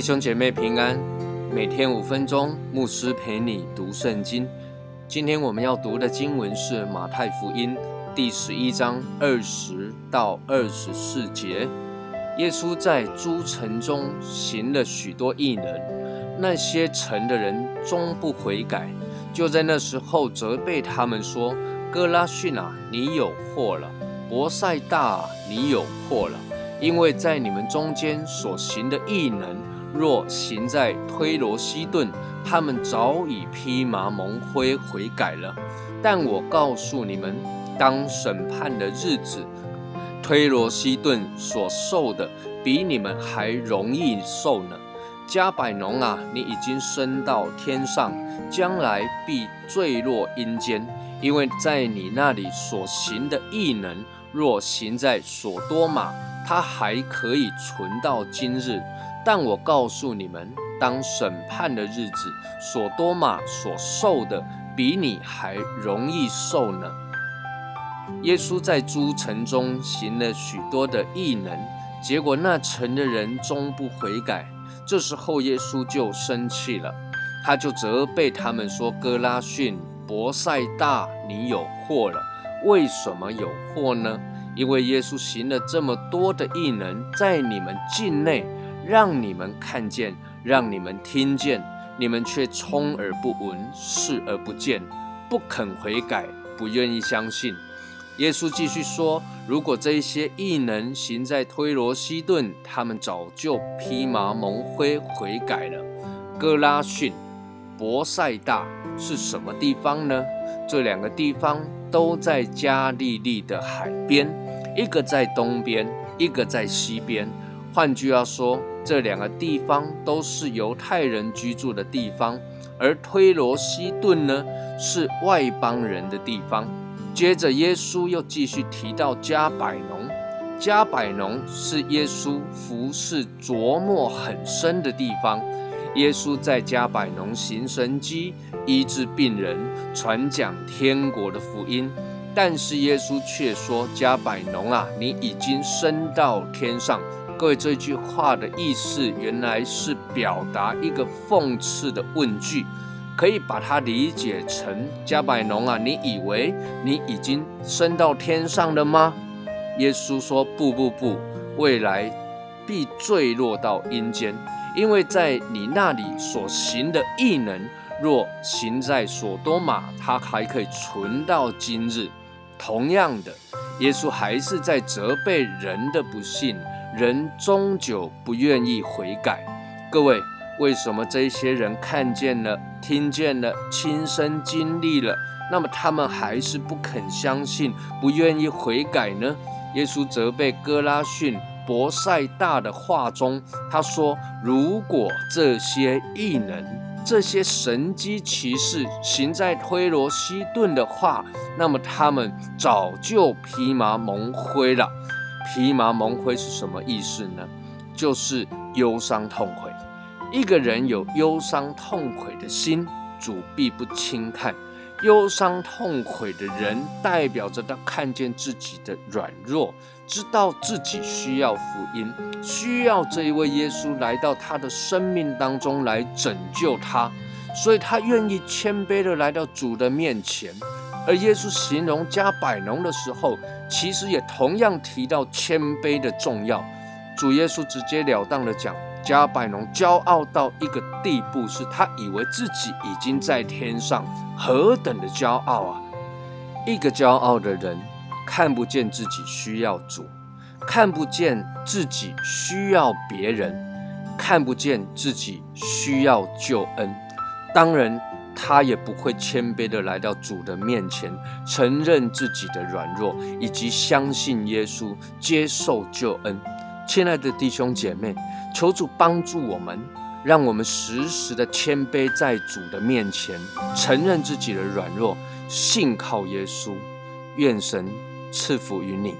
弟兄姐妹平安，每天五分钟，牧师陪你读圣经。今天我们要读的经文是马太福音第十一章二十到二十四节。耶稣在诸城中行了许多异能，那些城的人终不悔改，就在那时候责备他们说：“哥拉逊啊，你有祸了；伯赛大，你有祸了，因为在你们中间所行的异能。”若行在推罗西顿，他们早已披麻蒙灰悔改了。但我告诉你们，当审判的日子，推罗西顿所受的，比你们还容易受呢。加百农啊，你已经升到天上，将来必坠落阴间，因为在你那里所行的异能，若行在所多玛，他还可以存到今日。但我告诉你们，当审判的日子，所多玛所受的比你还容易受呢。耶稣在诸城中行了许多的异能，结果那城的人终不悔改。这时候耶稣就生气了，他就责备他们说：“哥拉逊、伯赛大，你有祸了。为什么有祸呢？因为耶稣行了这么多的异能，在你们境内。”让你们看见，让你们听见，你们却充耳不闻，视而不见，不肯悔改，不愿意相信。耶稣继续说：“如果这些异能行在推罗西顿，他们早就披麻蒙灰悔改了。”哥拉逊、博塞大是什么地方呢？这两个地方都在加利利的海边，一个在东边，一个在西边。换句话说，这两个地方都是犹太人居住的地方，而推罗西顿呢是外邦人的地方。接着，耶稣又继续提到加百农，加百农是耶稣服侍琢磨很深的地方。耶稣在加百农行神迹，医治病人，传讲天国的福音。但是耶稣却说：“加百农啊，你已经升到天上。”各位，这句话的意思原来是表达一个讽刺的问句，可以把它理解成：加百农啊，你以为你已经升到天上了吗？耶稣说：不不不，未来必坠落到阴间，因为在你那里所行的异能，若行在所多玛，它还可以存到今日。同样的，耶稣还是在责备人的不幸。人终究不愿意悔改。各位，为什么这些人看见了、听见了、亲身经历了，那么他们还是不肯相信、不愿意悔改呢？耶稣责备哥拉逊、博塞大的话中，他说：“如果这些异能、这些神机骑士行在推罗西顿的话，那么他们早就披麻蒙灰了。”披麻蒙灰是什么意思呢？就是忧伤痛悔。一个人有忧伤痛悔的心，主必不轻看。忧伤痛悔的人，代表着他看见自己的软弱，知道自己需要福音，需要这一位耶稣来到他的生命当中来拯救他，所以他愿意谦卑的来到主的面前。而耶稣形容加百农的时候，其实也同样提到谦卑的重要。主耶稣直截了当的讲，加百农骄傲到一个地步，是他以为自己已经在天上，何等的骄傲啊！一个骄傲的人，看不见自己需要主，看不见自己需要别人，看不见自己需要救恩。当然。他也不会谦卑的来到主的面前，承认自己的软弱，以及相信耶稣，接受救恩。亲爱的弟兄姐妹，求主帮助我们，让我们时时的谦卑在主的面前，承认自己的软弱，信靠耶稣。愿神赐福于你。